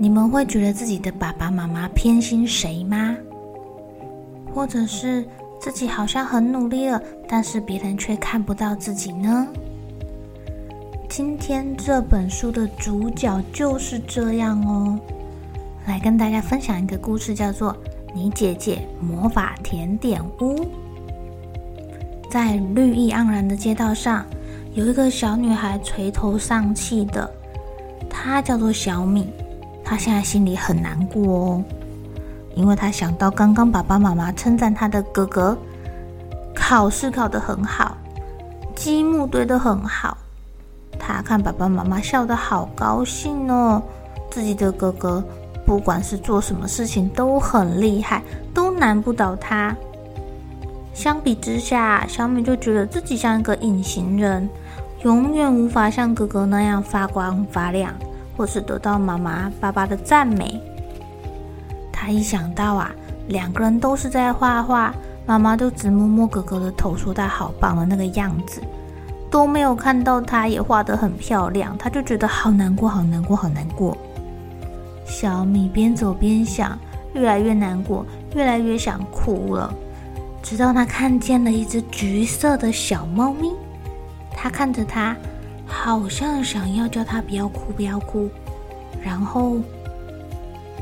你们会觉得自己的爸爸妈妈偏心谁吗？或者是自己好像很努力了，但是别人却看不到自己呢？今天这本书的主角就是这样哦。来跟大家分享一个故事，叫做《你姐姐魔法甜点屋》。在绿意盎然的街道上。有一个小女孩垂头丧气的，她叫做小米。他现在心里很难过哦，因为他想到刚刚爸爸妈妈称赞他的哥哥考试考得很好，积木堆得很好。他看爸爸妈妈笑得好高兴哦，自己的哥哥不管是做什么事情都很厉害，都难不倒他。相比之下，小米就觉得自己像一个隐形人，永远无法像哥哥那样发光发亮，或是得到妈妈、爸爸的赞美。他一想到啊，两个人都是在画画，妈妈就只摸摸哥哥的头，说他好棒的那个样子，都没有看到他也画得很漂亮，他就觉得好难过，好难过，好难过。小米边走边想，越来越难过，越来越想哭了。直到他看见了一只橘色的小猫咪，他看着它，好像想要叫它不要哭，不要哭，然后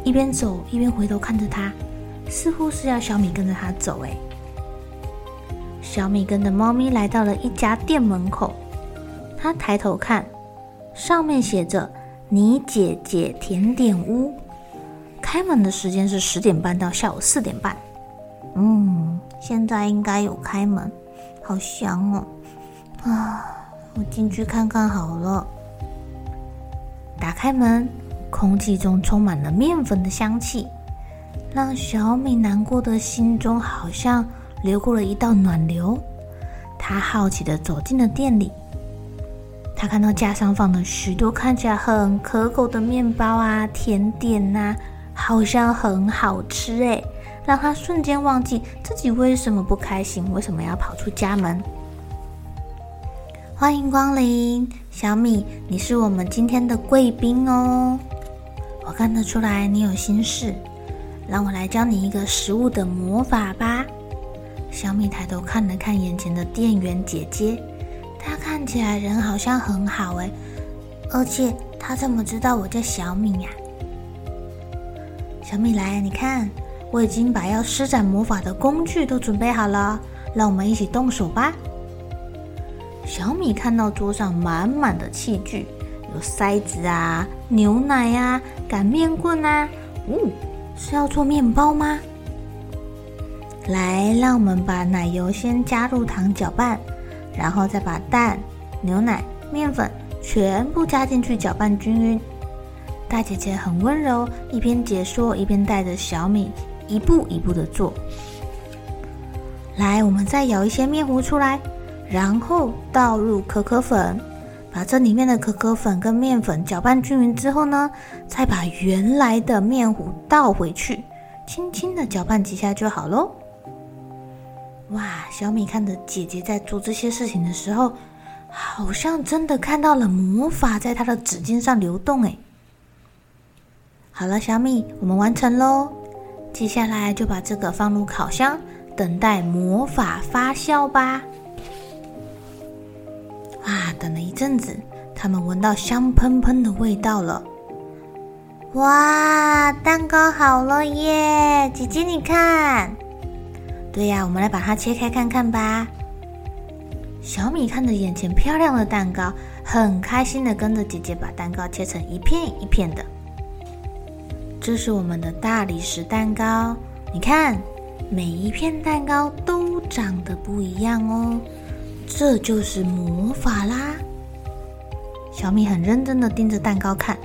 一边走一边回头看着它，似乎是要小米跟着它走。哎，小米跟着猫咪来到了一家店门口，他抬头看，上面写着“你姐姐甜点屋”，开门的时间是十点半到下午四点半。嗯。现在应该有开门，好香哦！啊，我进去看看好了。打开门，空气中充满了面粉的香气，让小米难过的心中好像流过了一道暖流。他好奇的走进了店里，他看到架上放了许多看起来很可口的面包啊、甜点呐、好像很好吃诶。让他瞬间忘记自己为什么不开心，为什么要跑出家门。欢迎光临，小米，你是我们今天的贵宾哦。我看得出来你有心事，让我来教你一个食物的魔法吧。小米抬头看了看眼前的店员姐姐，她看起来人好像很好诶，而且她怎么知道我叫小米呀？小米来，你看。我已经把要施展魔法的工具都准备好了，让我们一起动手吧。小米看到桌上满满的器具，有筛子啊、牛奶呀、啊、擀面棍啊，哦，是要做面包吗？来，让我们把奶油先加入糖搅拌，然后再把蛋、牛奶、面粉全部加进去搅拌均匀。大姐姐很温柔，一边解说一边带着小米。一步一步的做，来，我们再舀一些面糊出来，然后倒入可可粉，把这里面的可可粉跟面粉搅拌均匀之后呢，再把原来的面糊倒回去，轻轻的搅拌几下就好喽。哇，小米看着姐姐在做这些事情的时候，好像真的看到了魔法在她的指尖上流动哎。好了，小米，我们完成喽。接下来就把这个放入烤箱，等待魔法发酵吧。啊，等了一阵子，他们闻到香喷喷的味道了。哇，蛋糕好了耶！姐姐你看。对呀，我们来把它切开看看吧。小米看着眼前漂亮的蛋糕，很开心的跟着姐姐把蛋糕切成一片一片的。这是我们的大理石蛋糕，你看，每一片蛋糕都长得不一样哦。这就是魔法啦！小米很认真的盯着蛋糕看，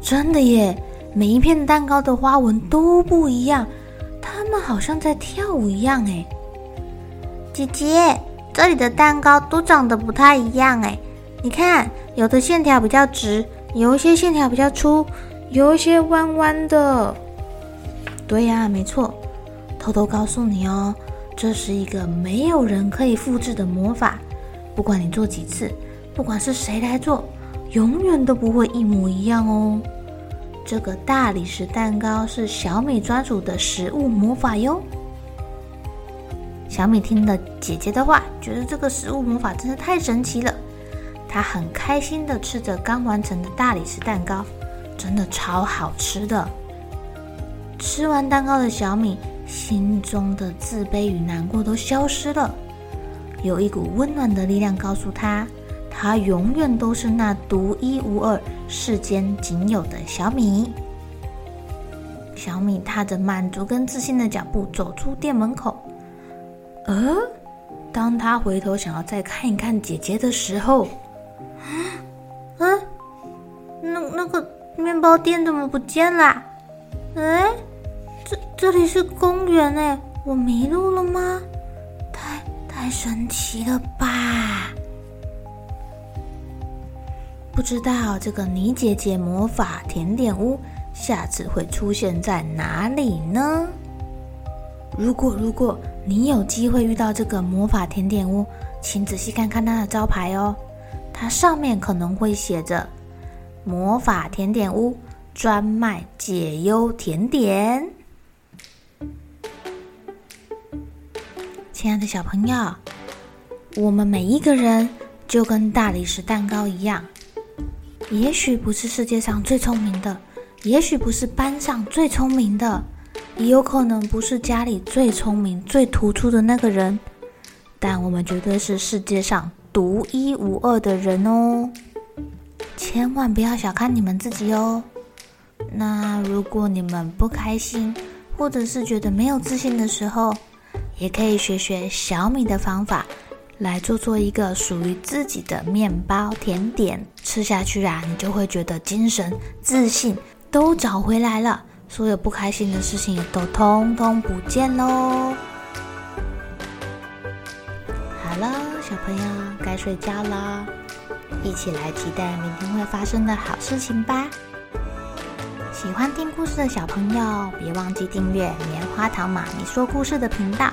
真的耶，每一片蛋糕的花纹都不一样，它们好像在跳舞一样哎。姐姐，这里的蛋糕都长得不太一样哎，你看，有的线条比较直，有一些线条比较粗，有一些弯弯的。对呀，没错，偷偷告诉你哦。这是一个没有人可以复制的魔法，不管你做几次，不管是谁来做，永远都不会一模一样哦。这个大理石蛋糕是小米专属的食物魔法哟。小米听了姐姐的话，觉得这个食物魔法真的太神奇了。她很开心地吃着刚完成的大理石蛋糕，真的超好吃的。吃完蛋糕的小米。心中的自卑与难过都消失了，有一股温暖的力量告诉他，他永远都是那独一无二、世间仅有的小米。小米踏着满足跟自信的脚步走出店门口，而当他回头想要再看一看姐姐的时候，啊，那那个面包店怎么不见了？哎？这这里是公园哎，我迷路了吗？太太神奇了吧！不知道这个妮姐姐魔法甜点屋下次会出现在哪里呢？如果如果你有机会遇到这个魔法甜点屋，请仔细看看它的招牌哦，它上面可能会写着“魔法甜点屋专卖解忧甜点”。亲爱的小朋友，我们每一个人就跟大理石蛋糕一样，也许不是世界上最聪明的，也许不是班上最聪明的，也有可能不是家里最聪明、最突出的那个人，但我们绝对是世界上独一无二的人哦！千万不要小看你们自己哦。那如果你们不开心，或者是觉得没有自信的时候，也可以学学小米的方法，来做做一个属于自己的面包甜点，吃下去啊，你就会觉得精神、自信都找回来了，所有不开心的事情也都通通不见喽。好了，小朋友该睡觉了，一起来期待明天会发生的好事情吧。喜欢听故事的小朋友，别忘记订阅棉花糖妈咪说故事的频道。